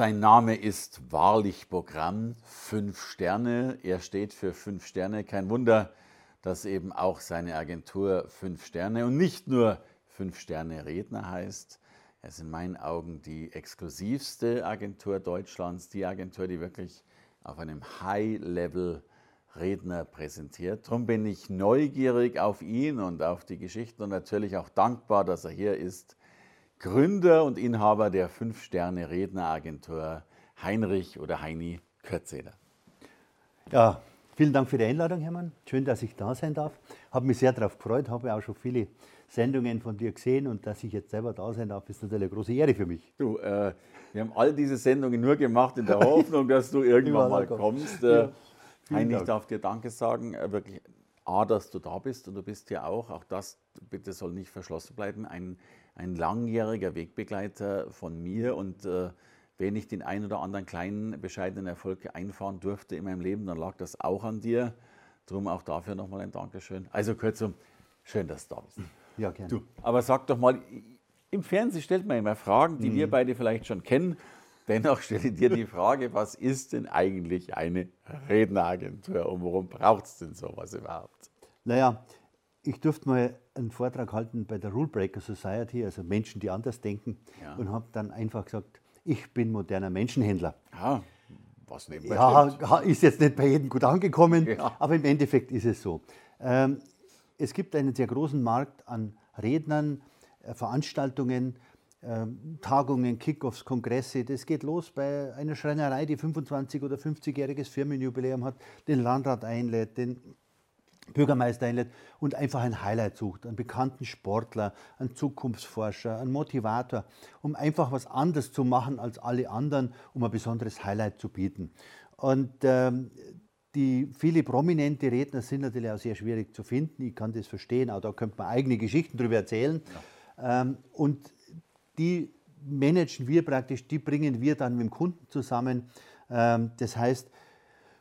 Sein Name ist wahrlich Programm, fünf Sterne. Er steht für fünf Sterne. Kein Wunder, dass eben auch seine Agentur fünf Sterne und nicht nur fünf Sterne Redner heißt. Er ist in meinen Augen die exklusivste Agentur Deutschlands, die Agentur, die wirklich auf einem High-Level Redner präsentiert. Darum bin ich neugierig auf ihn und auf die Geschichten und natürlich auch dankbar, dass er hier ist Gründer und Inhaber der Fünf-Sterne-Redneragentur Heinrich oder Heini Körzeder. Ja, vielen Dank für die Einladung, Hermann. Schön, dass ich da sein darf. Habe mich sehr darauf gefreut, habe auch schon viele Sendungen von dir gesehen und dass ich jetzt selber da sein darf, ist natürlich eine große Ehre für mich. Du, äh, wir haben all diese Sendungen nur gemacht in der Hoffnung, dass du irgendwann mal kommst. Äh, ja, Heini, ich darf dir Danke sagen, äh, wirklich A, dass du da bist und du bist ja auch, auch das bitte soll nicht verschlossen bleiben, ein ein langjähriger Wegbegleiter von mir und äh, wenn ich den einen oder anderen kleinen, bescheidenen Erfolg einfahren durfte in meinem Leben, dann lag das auch an dir. Drum auch dafür nochmal ein Dankeschön. Also kurzum, schön, dass du da bist. Ja, gerne. Du, aber sag doch mal, im Fernsehen stellt man immer Fragen, die mhm. wir beide vielleicht schon kennen. Dennoch stelle ich dir die Frage, was ist denn eigentlich eine Redneragentur und warum braucht es denn sowas überhaupt? Naja, ich durfte mal einen Vortrag halten bei der Rule Breaker Society, also Menschen, die anders denken, ja. und habe dann einfach gesagt, ich bin moderner Menschenhändler. Ja, was nebenbei Ja, stimmt. ist jetzt nicht bei jedem gut angekommen, ja. aber im Endeffekt ist es so. Ähm, es gibt einen sehr großen Markt an Rednern, äh, Veranstaltungen, äh, Tagungen, Kickoffs, Kongresse. Das geht los bei einer Schreinerei, die 25- oder 50-jähriges Firmenjubiläum hat, den Landrat einlädt, den Bürgermeister einlädt und einfach ein Highlight sucht, einen bekannten Sportler, einen Zukunftsforscher, einen Motivator, um einfach was anderes zu machen als alle anderen, um ein besonderes Highlight zu bieten. Und ähm, die viele prominente Redner sind natürlich auch sehr schwierig zu finden. Ich kann das verstehen, auch da könnte man eigene Geschichten darüber erzählen. Ja. Ähm, und die managen wir praktisch, die bringen wir dann mit dem Kunden zusammen. Ähm, das heißt,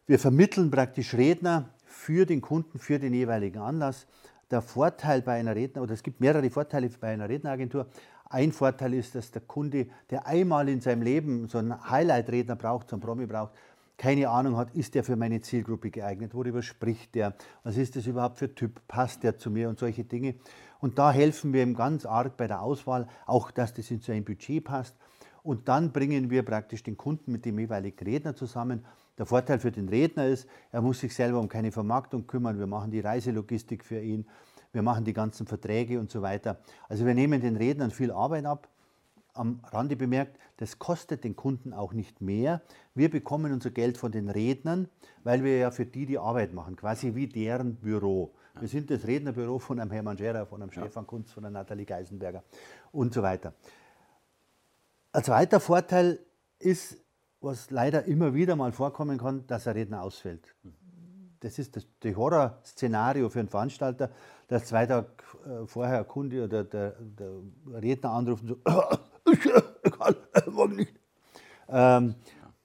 wir vermitteln praktisch Redner, für den Kunden, für den jeweiligen Anlass. Der Vorteil bei einer Redner, oder es gibt mehrere Vorteile bei einer Redneragentur. Ein Vorteil ist, dass der Kunde, der einmal in seinem Leben so einen Highlight-Redner braucht, so einen Promi braucht, keine Ahnung hat, ist der für meine Zielgruppe geeignet, worüber spricht der, was ist das überhaupt für Typ, passt der zu mir und solche Dinge. Und da helfen wir ihm ganz arg bei der Auswahl, auch dass das in sein Budget passt. Und dann bringen wir praktisch den Kunden mit dem jeweiligen Redner zusammen der Vorteil für den Redner ist, er muss sich selber um keine Vermarktung kümmern. Wir machen die Reiselogistik für ihn, wir machen die ganzen Verträge und so weiter. Also wir nehmen den Rednern viel Arbeit ab. Am Rande bemerkt, das kostet den Kunden auch nicht mehr. Wir bekommen unser Geld von den Rednern, weil wir ja für die die Arbeit machen, quasi wie deren Büro. Wir sind das Rednerbüro von einem Hermann Scherer, von einem ja. Stefan Kunz, von einer Nathalie Geisenberger und so weiter. Ein zweiter Vorteil ist, was leider immer wieder mal vorkommen kann, dass ein Redner ausfällt. Das ist das, das Horrorszenario für einen Veranstalter, dass zwei Tage äh, vorher ein Kunde oder der, der Redner anruft und so, ich kann morgen nicht. Ähm,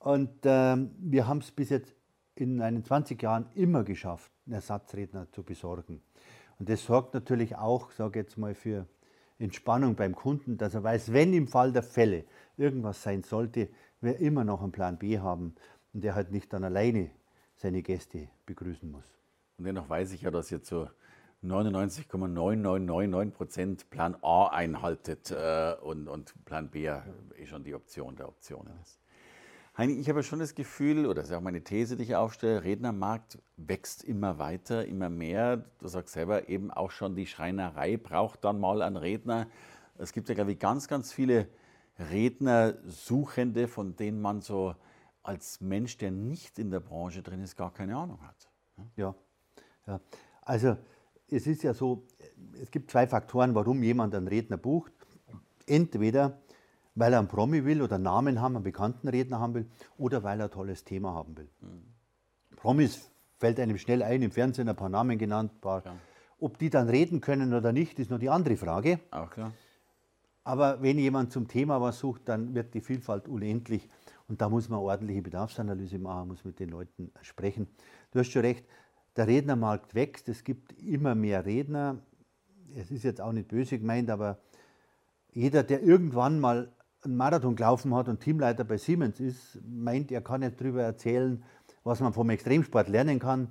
und ähm, wir haben es bis jetzt in einen 20 Jahren immer geschafft, einen Ersatzredner zu besorgen. Und das sorgt natürlich auch, sage ich jetzt mal, für Entspannung beim Kunden, dass er weiß, wenn im Fall der Fälle irgendwas sein sollte, wir immer noch einen Plan B haben und der halt nicht dann alleine seine Gäste begrüßen muss. Und dennoch weiß ich ja, dass jetzt so 99,9999 Prozent Plan A einhaltet äh, und, und Plan B ja eh schon die Option der Optionen ist. Heini, ich habe schon das Gefühl, oder das ist auch meine These, die ich aufstelle, Rednermarkt wächst immer weiter, immer mehr. Du sagst selber, eben auch schon die Schreinerei braucht dann mal einen Redner. Es gibt ja, glaube ich, ganz, ganz viele Rednersuchende, von denen man so als Mensch, der nicht in der Branche drin ist, gar keine Ahnung hat. Ja, ja. also es ist ja so, es gibt zwei Faktoren, warum jemand einen Redner bucht. Entweder weil er einen Promi will oder einen Namen haben, einen bekannten Redner haben will oder weil er ein tolles Thema haben will. Mhm. Promis fällt einem schnell ein, im Fernsehen ein paar Namen genannt. Paar, ja. Ob die dann reden können oder nicht, ist noch die andere Frage. Auch klar. Aber wenn jemand zum Thema was sucht, dann wird die Vielfalt unendlich. Und da muss man ordentliche Bedarfsanalyse machen, muss mit den Leuten sprechen. Du hast schon recht, der Rednermarkt wächst, es gibt immer mehr Redner. Es ist jetzt auch nicht böse gemeint, aber jeder, der irgendwann mal einen Marathon gelaufen hat und Teamleiter bei Siemens ist, meint, er kann nicht darüber erzählen, was man vom Extremsport lernen kann.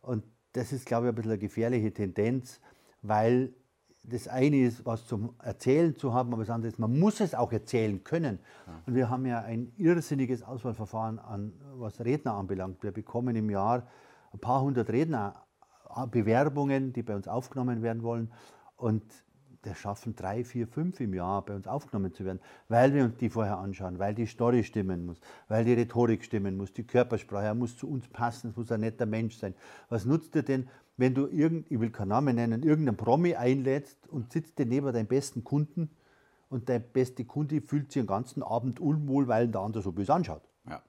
Und das ist, glaube ich, ein bisschen eine gefährliche Tendenz, weil das eine ist, was zum Erzählen zu haben, aber das andere ist, man muss es auch erzählen können. Und wir haben ja ein irrsinniges Auswahlverfahren an, was Redner anbelangt. Wir bekommen im Jahr ein paar hundert Rednerbewerbungen, die bei uns aufgenommen werden wollen. Und das schaffen drei, vier, fünf im Jahr bei uns aufgenommen zu werden, weil wir uns die vorher anschauen, weil die Story stimmen muss, weil die Rhetorik stimmen muss, die Körpersprache, er muss zu uns passen, es muss ein netter Mensch sein. Was nutzt dir denn, wenn du irgend, ich will keinen Namen nennen, irgendeinen Promi einlädst und sitzt dir neben deinem besten Kunden und der beste Kunde fühlt sich den ganzen Abend unwohl, weil der andere so böse anschaut. Ja.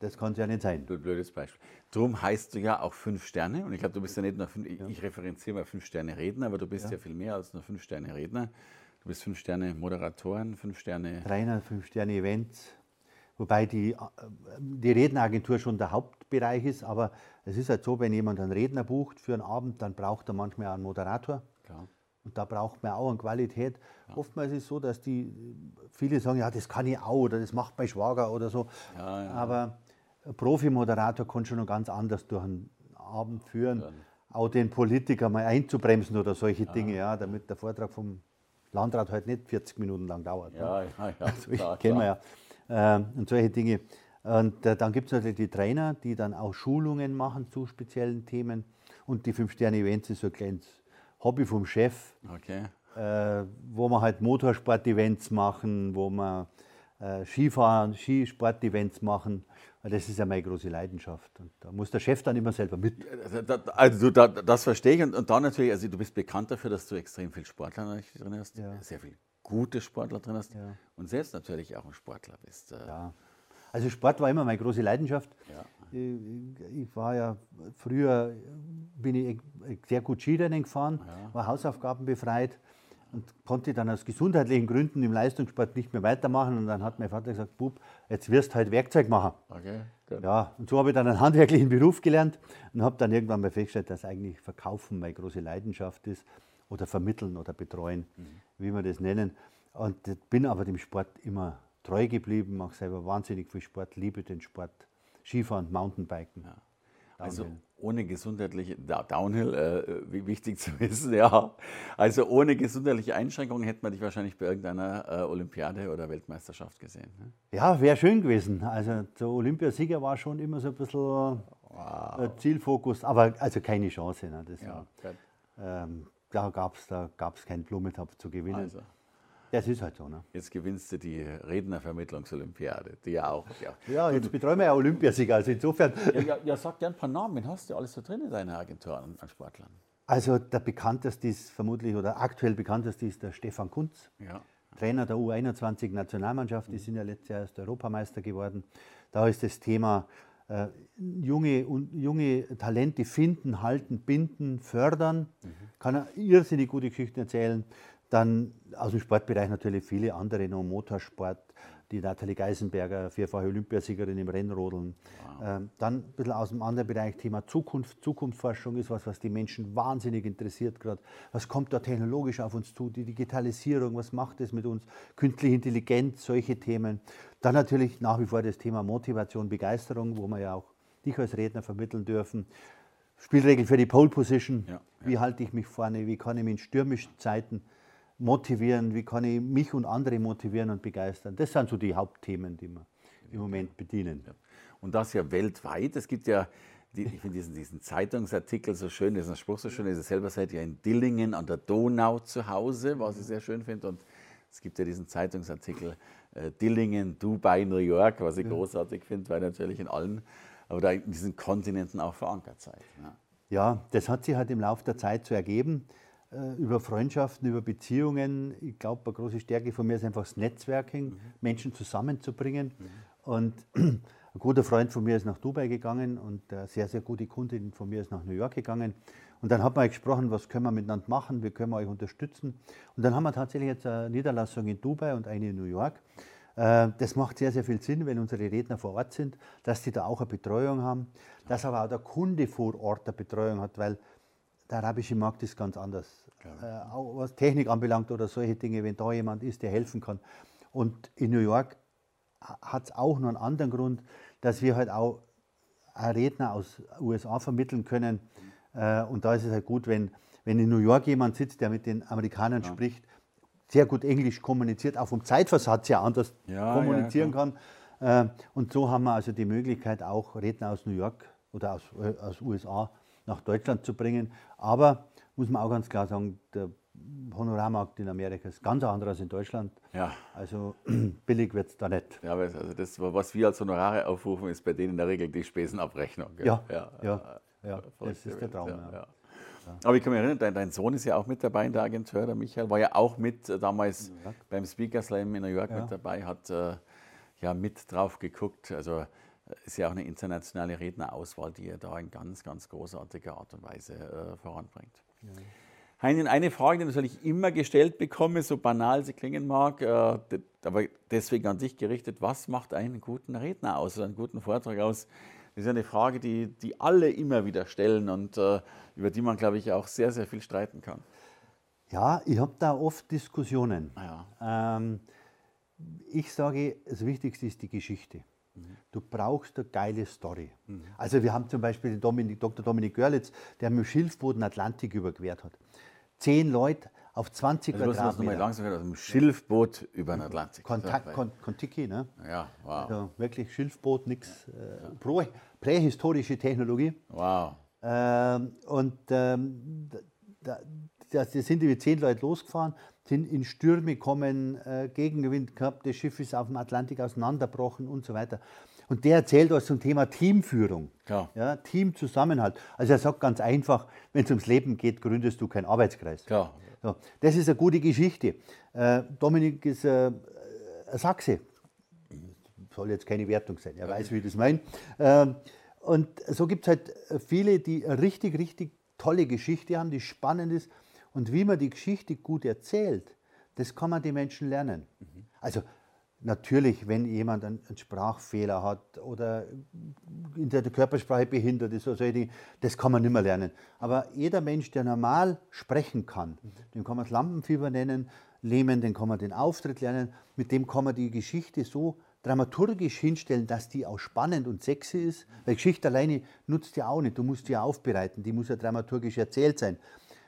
Das kann es ja nicht sein. Du blödes Beispiel. Drum heißt du ja auch fünf Sterne. Und ich glaube, du bist ja nicht nur fünf, ja. ich referenziere mal fünf Sterne Redner, aber du bist ja. ja viel mehr als nur fünf Sterne Redner. Du bist fünf Sterne Moderatoren, fünf Sterne. Trainer, fünf Sterne Events. Wobei die, äh, die Redneragentur schon der Hauptbereich ist, aber es ist halt so, wenn jemand einen Redner bucht für einen Abend, dann braucht er manchmal auch einen Moderator. Klar. Und da braucht man auch eine Qualität. Ja. Oftmals ist es so, dass die viele sagen, ja, das kann ich auch oder das macht mein Schwager oder so. Ja, ja. Aber ein Profi-Moderator kann schon noch ganz anders durch einen Abend führen. Auch den Politiker mal einzubremsen oder solche Dinge, ja, damit der Vortrag vom Landrat halt nicht 40 Minuten lang dauert. Ja, ne? ja, ja. Also, klar, kennen wir ja. Ähm, und solche Dinge. Und äh, dann gibt es natürlich die Trainer, die dann auch Schulungen machen zu speziellen Themen. Und die Fünf-Sterne-Events ist so ein kleines Hobby vom Chef, okay. äh, wo wir halt Motorsport-Events machen, wo wir äh, Skifahren, Skisport-Events machen. Das ist ja meine große Leidenschaft. Und da muss der Chef dann immer selber mit. Also du, das verstehe ich. Und, und dann natürlich, also du bist bekannt dafür, dass du extrem viel Sportler drin hast, ja. sehr viel gute Sportler drin hast ja. und selbst natürlich auch ein Sportler bist. Äh. Ja. Also Sport war immer meine große Leidenschaft. Ja. Ich, ich, war ja früher, bin ich sehr gut Skirennen gefahren, war Hausaufgaben befreit und konnte dann aus gesundheitlichen Gründen im Leistungssport nicht mehr weitermachen. Und dann hat mein Vater gesagt, Bub, jetzt wirst du halt Werkzeug machen. Okay, Ja, und so habe ich dann einen handwerklichen Beruf gelernt und habe dann irgendwann mal festgestellt, dass eigentlich Verkaufen meine große Leidenschaft ist oder vermitteln oder betreuen, mhm. wie wir das nennen. Und bin aber dem Sport immer treu geblieben, mache selber wahnsinnig viel Sport, liebe den Sport, Skifahren, Mountainbiken. Ja. Also ohne gesundheitliche Downhill, äh, wichtig zu wissen, ja. Also ohne gesundheitliche Einschränkungen hätte man dich wahrscheinlich bei irgendeiner äh, Olympiade oder Weltmeisterschaft gesehen. Ne? Ja, wäre schön gewesen. Also der Olympiasieger war schon immer so ein bisschen wow. Äh, Zielfokus, aber also keine Chance. Ne? Das ja, war, ähm, da gab es da gab's keinen Blumentopf zu gewinnen. Also. Das ist halt so. Ne? Jetzt gewinnst du die Rednervermittlungsolympiade, die ja auch. Ja, ja jetzt betreuen wir ja Olympiasieger, also insofern. Ja, ja, ja, sag dir ein paar Namen, wen hast du alles so drin in deiner Agentur an, an Sportlern? Also der bekannteste ist vermutlich, oder aktuell bekannteste ist der Stefan Kunz. Ja. Trainer der U21-Nationalmannschaft, die mhm. sind ja letztes Jahr erst Europameister geworden. Da ist das Thema äh, junge, junge Talente finden, halten, binden, fördern. Mhm. Kann er irrsinnig gute Geschichten erzählen. Dann aus dem Sportbereich natürlich viele andere noch, Motorsport, die Nathalie Geisenberger, vierfache Olympiasiegerin im Rennrodeln. Wow. Ähm, dann ein bisschen aus dem anderen Bereich, Thema Zukunft. Zukunftsforschung ist was, was die Menschen wahnsinnig interessiert gerade. Was kommt da technologisch auf uns zu? Die Digitalisierung, was macht es mit uns? Künstliche Intelligenz, solche Themen. Dann natürlich nach wie vor das Thema Motivation, Begeisterung, wo wir ja auch dich als Redner vermitteln dürfen. Spielregel für die Pole Position. Ja, ja. Wie halte ich mich vorne? Wie kann ich mich in stürmischen Zeiten motivieren? Wie kann ich mich und andere motivieren und begeistern? Das sind so die Hauptthemen, die wir im Moment bedienen. Ja. Und das ja weltweit. Es gibt ja, die, ich finde diesen, diesen, Zeitungsartikel so schön, diesen Spruch so schön. Ihr selber seid ja in Dillingen an der Donau zu Hause, was ich sehr schön finde. Und es gibt ja diesen Zeitungsartikel äh, Dillingen, Dubai, New York, was ich ja. großartig finde, weil natürlich in allen, aber da in diesen Kontinenten auch verankert seid. Ja. ja, das hat sich halt im Laufe der Zeit so ergeben. Äh, über Freundschaften, über Beziehungen. Ich glaube, eine große Stärke von mir ist einfach das Netzwerking, mhm. Menschen zusammenzubringen. Mhm. Und ein guter Freund von mir ist nach Dubai gegangen und eine sehr, sehr gute Kundin von mir ist nach New York gegangen. Und dann hat man gesprochen, was können wir miteinander machen, wie können wir euch unterstützen. Und dann haben wir tatsächlich jetzt eine Niederlassung in Dubai und eine in New York. Äh, das macht sehr, sehr viel Sinn, wenn unsere Redner vor Ort sind, dass die da auch eine Betreuung haben, dass aber auch der Kunde vor Ort eine Betreuung hat, weil der arabische Markt ist ganz anders. Ja. Äh, auch was Technik anbelangt oder solche Dinge, wenn da jemand ist, der helfen kann. Und in New York hat es auch noch einen anderen Grund, dass wir halt auch Redner aus USA vermitteln können. Äh, und da ist es halt gut, wenn, wenn in New York jemand sitzt, der mit den Amerikanern ja. spricht, sehr gut Englisch kommuniziert, auch vom Zeitversatz ja anders ja, kommunizieren kann. Äh, und so haben wir also die Möglichkeit, auch Redner aus New York oder aus, äh, aus USA nach Deutschland zu bringen. Aber muss man auch ganz klar sagen, der Honorarmarkt in Amerika ist ganz anders als in Deutschland. Ja. Also billig wird es da nicht. Ja, also das, was wir als Honorare aufrufen, ist bei denen in der Regel die Spesenabrechnung. Ja, ja, ja, ja, das ist der Traum. Ja, Aber ich kann mich erinnern, dein, dein, Sohn ist ja auch mit dabei in der Agentur, der Michael, war ja auch mit äh, damals beim Speaker Slam in New York mit dabei, hat äh, ja mit drauf geguckt. Also ist ja auch eine internationale Rednerauswahl, die er da in ganz, ganz großartiger Art und Weise äh, voranbringt. Ja. Heinin, eine Frage, die natürlich immer gestellt bekomme, so banal sie klingen mag, äh, aber deswegen an dich gerichtet, was macht einen guten Redner aus, oder einen guten Vortrag aus? Das ist eine Frage, die, die alle immer wieder stellen und äh, über die man, glaube ich, auch sehr, sehr viel streiten kann. Ja, ich habe da oft Diskussionen. Ja. Ähm, ich sage, das Wichtigste ist die Geschichte. Du brauchst eine geile Story. Mhm. Also wir haben zum Beispiel den Dominik, Dr. Dominik Görlitz, der mit dem Schilfboot den Atlantik überquert hat. Zehn Leute auf 20 also Quadratmeter. Mal langsam aus dem Schilfboot über den Atlantik. Kontakt, Kon Kontiki, ne? Ja, wow. Also wirklich Schilfboot, nichts. Äh, prähistorische Technologie. Wow. Ähm, und ähm, da, da, da sind wir zehn Leute losgefahren sind in Stürme gekommen, äh, Gegenwind gehabt, das Schiff ist auf dem Atlantik auseinanderbrochen und so weiter. Und der erzählt was zum Thema Teamführung, ja. Ja, Teamzusammenhalt. Also er sagt ganz einfach, wenn es ums Leben geht, gründest du keinen Arbeitskreis. Ja. So, das ist eine gute Geschichte. Äh, Dominik ist äh, ein Sachse. Soll jetzt keine Wertung sein, er weiß, wie ich das meine. Äh, und so gibt es halt viele, die eine richtig, richtig tolle Geschichte haben, die spannend ist und wie man die Geschichte gut erzählt, das kann man die Menschen lernen. Mhm. Also natürlich, wenn jemand einen, Sprachfehler hat oder in der Körpersprache behindert ist, oder solche das kann man nicht mehr lernen. Aber jeder Mensch, der normal sprechen kann, mhm. den kann man das Lampenfieber nennen, Lehman, den kann man den Auftritt lernen, mit dem kann man die Geschichte so dramaturgisch hinstellen, dass die auch spannend und sexy ist. Weil Geschichte alleine nutzt ja auch nicht, du musst die ja aufbereiten, die muss ja dramaturgisch erzählt sein.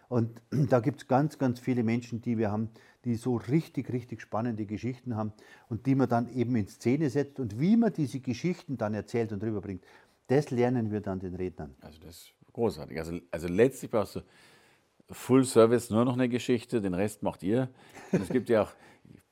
Und da gibt es ganz, ganz viele Menschen, die wir haben, die so richtig, richtig spannende Geschichten haben und die man dann eben in Szene setzt. Und wie man diese Geschichten dann erzählt und rüberbringt, das lernen wir dann den Rednern. Also das ist großartig. Also, also letztlich brauchst du Full Service nur noch eine Geschichte, den Rest macht ihr. Und es gibt ja auch,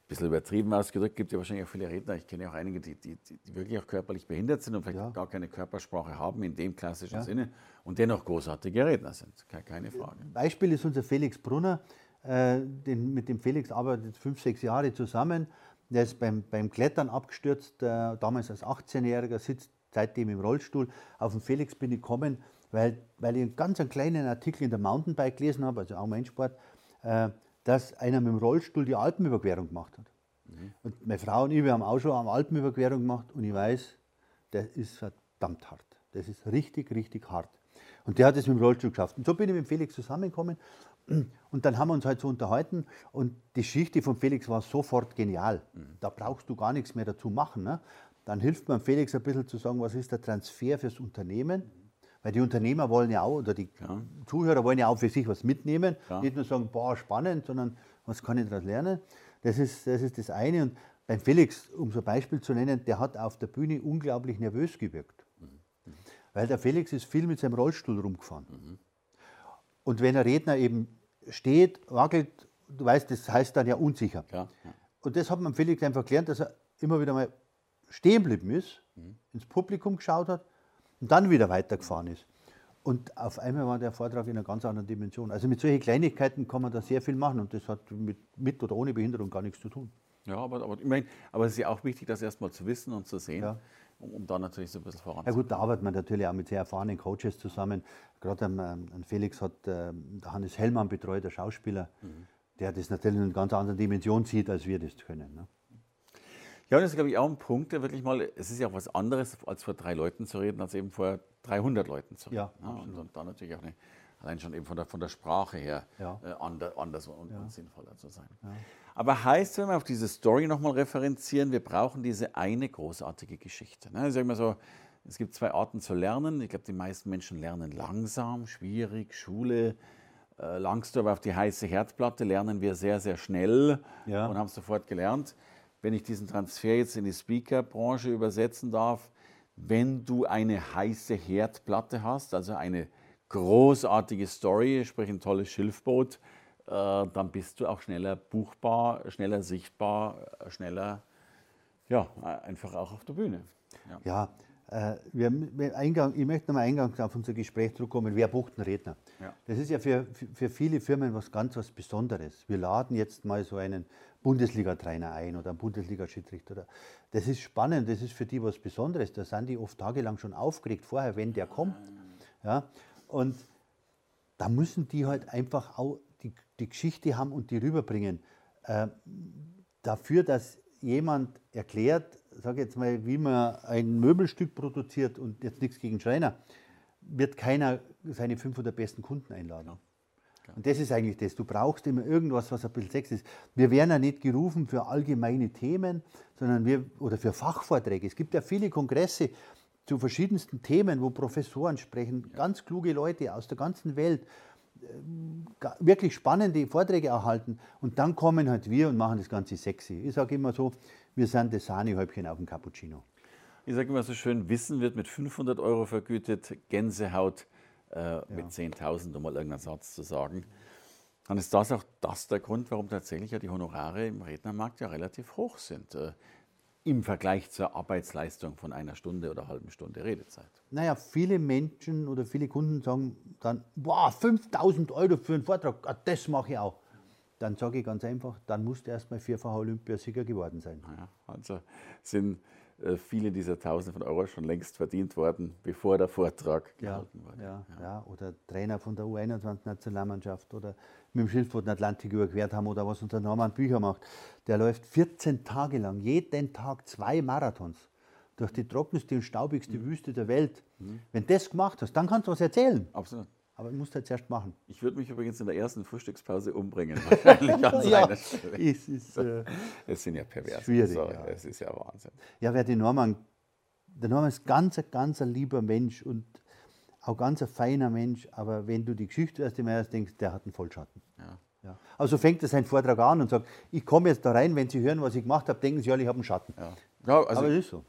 bisschen übertrieben ausgedrückt, gibt ja wahrscheinlich auch viele Redner, ich kenne auch einige, die, die, die wirklich auch körperlich behindert sind und vielleicht ja. gar keine Körpersprache haben in dem klassischen ja. Sinne und dennoch großartige Redner sind, keine Frage. Beispiel ist unser Felix Brunner, den, mit dem Felix arbeitet fünf, sechs Jahre zusammen. Der ist beim, beim Klettern abgestürzt, äh, damals als 18-Jähriger, sitzt seitdem im Rollstuhl. Auf den Felix bin ich gekommen, weil, weil ich einen ganz einen kleinen Artikel in der Mountainbike gelesen habe, also auch mein Sport, äh, dass einer mit dem Rollstuhl die Alpenüberquerung gemacht hat. Mhm. Und meine Frau und ich, wir haben auch schon eine Alpenüberquerung gemacht und ich weiß, das ist verdammt hart. Das ist richtig, richtig hart. Und der hat es mit dem Rollstuhl geschafft. Und so bin ich mit Felix zusammengekommen und dann haben wir uns halt so unterhalten und die Geschichte von Felix war sofort genial. Mhm. Da brauchst du gar nichts mehr dazu machen. Ne? Dann hilft man Felix ein bisschen zu sagen, was ist der Transfer fürs Unternehmen weil die Unternehmer wollen ja auch, oder die ja. Zuhörer wollen ja auch für sich was mitnehmen. Ja. Nicht nur sagen, boah, spannend, sondern was kann ich daraus lernen? Das ist, das ist das eine. Und beim Felix, um so ein Beispiel zu nennen, der hat auf der Bühne unglaublich nervös gewirkt. Mhm. Weil der Felix ist viel mit seinem Rollstuhl rumgefahren. Und wenn ein Redner eben steht, wackelt, du weißt, das heißt dann ja unsicher. Ja. Und das hat man Felix einfach gelernt, dass er immer wieder mal stehen geblieben ist, mhm. ins Publikum geschaut hat und dann wieder weitergefahren ist. Und auf einmal war der Vortrag in einer ganz anderen Dimension. Also mit solchen Kleinigkeiten kann man da sehr viel machen und das hat mit, mit oder ohne Behinderung gar nichts zu tun. Ja, aber, aber, ich mein, aber es ist ja auch wichtig, das erstmal zu wissen und zu sehen, ja. Um, da natürlich so ein bisschen voranzukommen. Ja gut, da arbeitet man natürlich auch mit sehr erfahrenen Coaches zusammen. Gerade ein, ein Felix hat äh, Hannes Hellmann betreut, der Schauspieler, mhm. der das natürlich in einer ganz anderen Dimension sieht, als wir das können. Ne? Ja, und das ist, glaube ich, auch ein Punkt, der wirklich mal, es ist ja auch was anderes, als vor drei Leuten zu reden, als eben vor 300 Leuten zu reden. Ja, ja und, und da natürlich auch eine, allein schon eben von der, von der Sprache her ja. äh, anders und, ja. und, sinnvoller zu sein. Ja. Aber heißt, wenn wir auf diese Story nochmal referenzieren, wir brauchen diese eine großartige Geschichte. Ne? Ich sage mal so, es gibt zwei Arten zu lernen. Ich glaube, die meisten Menschen lernen langsam, schwierig, Schule. Äh, langst du aber auf die heiße Herdplatte, lernen wir sehr, sehr schnell und haben sofort gelernt wenn ich diesen Transfer jetzt in die Speaker-Branche übersetzen darf, wenn du eine heiße Herdplatte hast, also eine großartige Story, sprich ein tolles Schilfboot, äh, dann bist du auch schneller buchbar, schneller sichtbar, schneller, ja, einfach auch auf der Bühne. Ja, ja äh, wir, Eingang, ich möchte nochmal eingangs auf unser Gespräch zurückkommen. Wer bucht einen Redner? Ja. Das ist ja für, für viele Firmen was ganz was Besonderes. Wir laden jetzt mal so einen Bundesliga-Trainer ein oder einen Bundesliga-Schiedsrichter. Das ist spannend, das ist für die was Besonderes. Da sind die oft tagelang schon aufgeregt vorher, wenn der kommt. Ja? Und da müssen die halt einfach auch die, die Geschichte haben und die rüberbringen. Äh, dafür, dass jemand erklärt, sage jetzt mal, wie man ein Möbelstück produziert und jetzt nichts gegen Schreiner, wird keiner seine 500 besten Kunden einladen. Und das ist eigentlich das. Du brauchst immer irgendwas, was ein bisschen Sex ist. Wir werden ja nicht gerufen für allgemeine Themen, sondern wir, oder für Fachvorträge. Es gibt ja viele Kongresse zu verschiedensten Themen, wo Professoren sprechen, ganz kluge Leute aus der ganzen Welt äh, wirklich spannende Vorträge erhalten und dann kommen halt wir und machen das Ganze sexy. Ich sage immer so, wir sind das Sahnehäubchen auf dem Cappuccino. Ich sage immer so schön, Wissen wird mit 500 Euro vergütet, Gänsehaut äh, ja. mit 10.000, um mal irgendeinen Satz zu sagen. Dann ist das auch das der Grund, warum tatsächlich ja die Honorare im Rednermarkt ja relativ hoch sind. Äh, im Vergleich zur Arbeitsleistung von einer Stunde oder halben Stunde Redezeit. Naja, viele Menschen oder viele Kunden sagen dann, wow, 5000 Euro für einen Vortrag, ah, das mache ich auch. Dann sage ich ganz einfach, dann musst du erst mal vierfacher Olympiasieger geworden sein. Ja, also sind äh, viele dieser Tausende von Euro schon längst verdient worden, bevor der Vortrag gehalten ja, wurde. Ja, ja. ja, oder Trainer von der U21-Nationalmannschaft oder mit dem Schildboot den Atlantik überquert haben oder was unser Norman Bücher macht. Der läuft 14 Tage lang, jeden Tag zwei Marathons durch die trockenste und staubigste mhm. Wüste der Welt. Mhm. Wenn du das gemacht hast, dann kannst du was erzählen. Absolut. Aber du musst halt zuerst machen. Ich würde mich übrigens in der ersten Frühstückspause umbringen, wahrscheinlich an ja, Stelle. Es, ist, äh, es sind ja pervers. Schwierig. So, ja. Es ist ja Wahnsinn. Ja, wer den Norman, der Norman ist ganz, ganz ein lieber Mensch und auch ganz ein feiner Mensch, aber wenn du die Geschichte erst einmal erst denkst, der hat einen Vollschatten. Ja. Ja. Also fängt er seinen Vortrag an und sagt, ich komme jetzt da rein, wenn Sie hören, was ich gemacht habe, denken Sie alle, ich habe einen Schatten. Ja. Ja, also aber es ist so.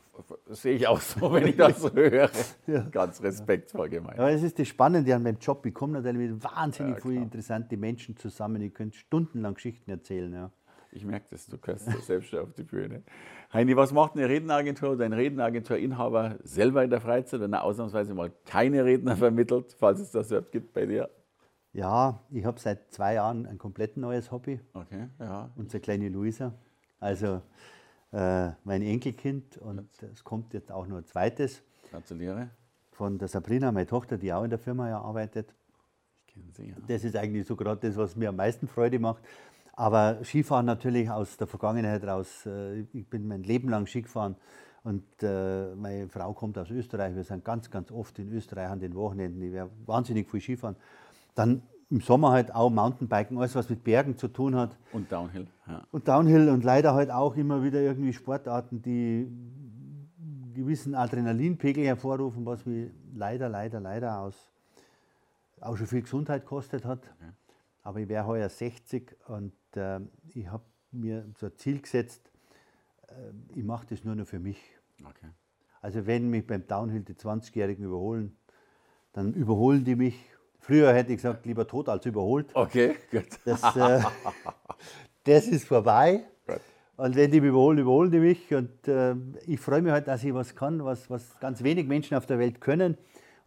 Sehe ich auch so, wenn ich das so höre. ja. Ganz respektvoll gemeint. Aber es ist das Spannende an meinem Job. Ich komme natürlich mit wahnsinnig ja, vielen interessanten Menschen zusammen. Ich könnte stundenlang Geschichten erzählen. Ja. Ich merke das, du kannst das selbst auf die Bühne. Heini, was macht eine Redneragentur oder ein Redneragenturinhaber selber in der Freizeit, wenn er ausnahmsweise mal keine Redner vermittelt, falls es das überhaupt gibt bei dir? Ja, ich habe seit zwei Jahren ein komplett neues Hobby. Okay, ja. Unsere kleine Luisa. Also äh, mein Enkelkind und es kommt jetzt auch noch ein zweites. Gratuliere. Von der Sabrina, meine Tochter, die auch in der Firma ja arbeitet. Ich kenne sie, ja. Das ist eigentlich so gerade das, was mir am meisten Freude macht. Aber Skifahren natürlich aus der Vergangenheit raus. Äh, ich bin mein Leben lang Ski gefahren und äh, meine Frau kommt aus Österreich. Wir sind ganz, ganz oft in Österreich an den Wochenenden. Ich werde wahnsinnig viel Skifahren. Dann im Sommer halt auch Mountainbiken, alles was mit Bergen zu tun hat. Und Downhill. Ja. Und Downhill und leider halt auch immer wieder irgendwie Sportarten, die gewissen Adrenalinpegel hervorrufen, was mich leider, leider, leider aus, auch schon viel Gesundheit kostet hat. Okay. Aber ich wäre heuer 60 und äh, ich habe mir so ein Ziel gesetzt, äh, ich mache das nur noch für mich. Okay. Also wenn mich beim Downhill die 20-Jährigen überholen, dann überholen die mich Früher hätte ich gesagt, lieber tot als überholt. Okay, gut. Das, äh, das ist vorbei. Gut. Und wenn die mich überholen, überholen die mich. Und äh, ich freue mich halt, dass ich was kann, was, was ganz wenig Menschen auf der Welt können.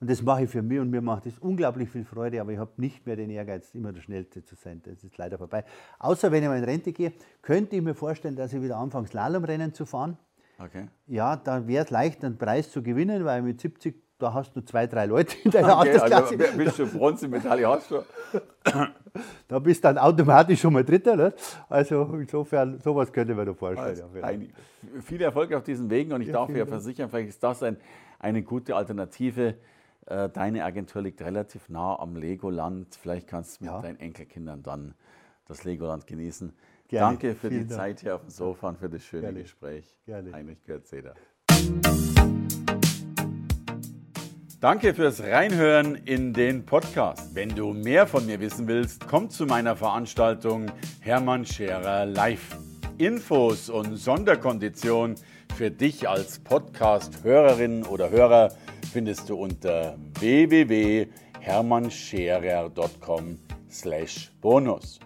Und das mache ich für mich und mir macht das unglaublich viel Freude, aber ich habe nicht mehr den Ehrgeiz, immer der Schnellste zu sein. Das ist leider vorbei. Außer wenn ich mal in Rente gehe, könnte ich mir vorstellen, dass ich wieder anfange, Slalomrennen zu fahren. Okay. Ja, dann wäre es leicht, einen Preis zu gewinnen, weil mit 70 da hast du zwei, drei Leute in deiner okay, Altersklasse. Also, willst du Bronzemedaille hast du? da bist du dann automatisch schon mal Dritter. Ne? Also insofern, sowas könnte man da vorstellen. Also, viel Erfolg auf diesen Wegen und ich ja, darf ja versichern, vielleicht ist das ein, eine gute Alternative. Äh, deine Agentur liegt relativ nah am Legoland. Vielleicht kannst du mit ja. deinen Enkelkindern dann das Legoland genießen. Gerne. Danke für Vielen die Dank. Zeit hier auf dem Sofa und für das schöne Gerne. Gespräch. Gerne. Heinrich Götzeder. Danke fürs Reinhören in den Podcast. Wenn du mehr von mir wissen willst, komm zu meiner Veranstaltung Hermann Scherer Live. Infos und Sonderkonditionen für dich als Podcast-Hörerin oder Hörer findest du unter www.hermannscherer.com/bonus.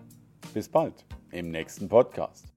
Bis bald im nächsten Podcast.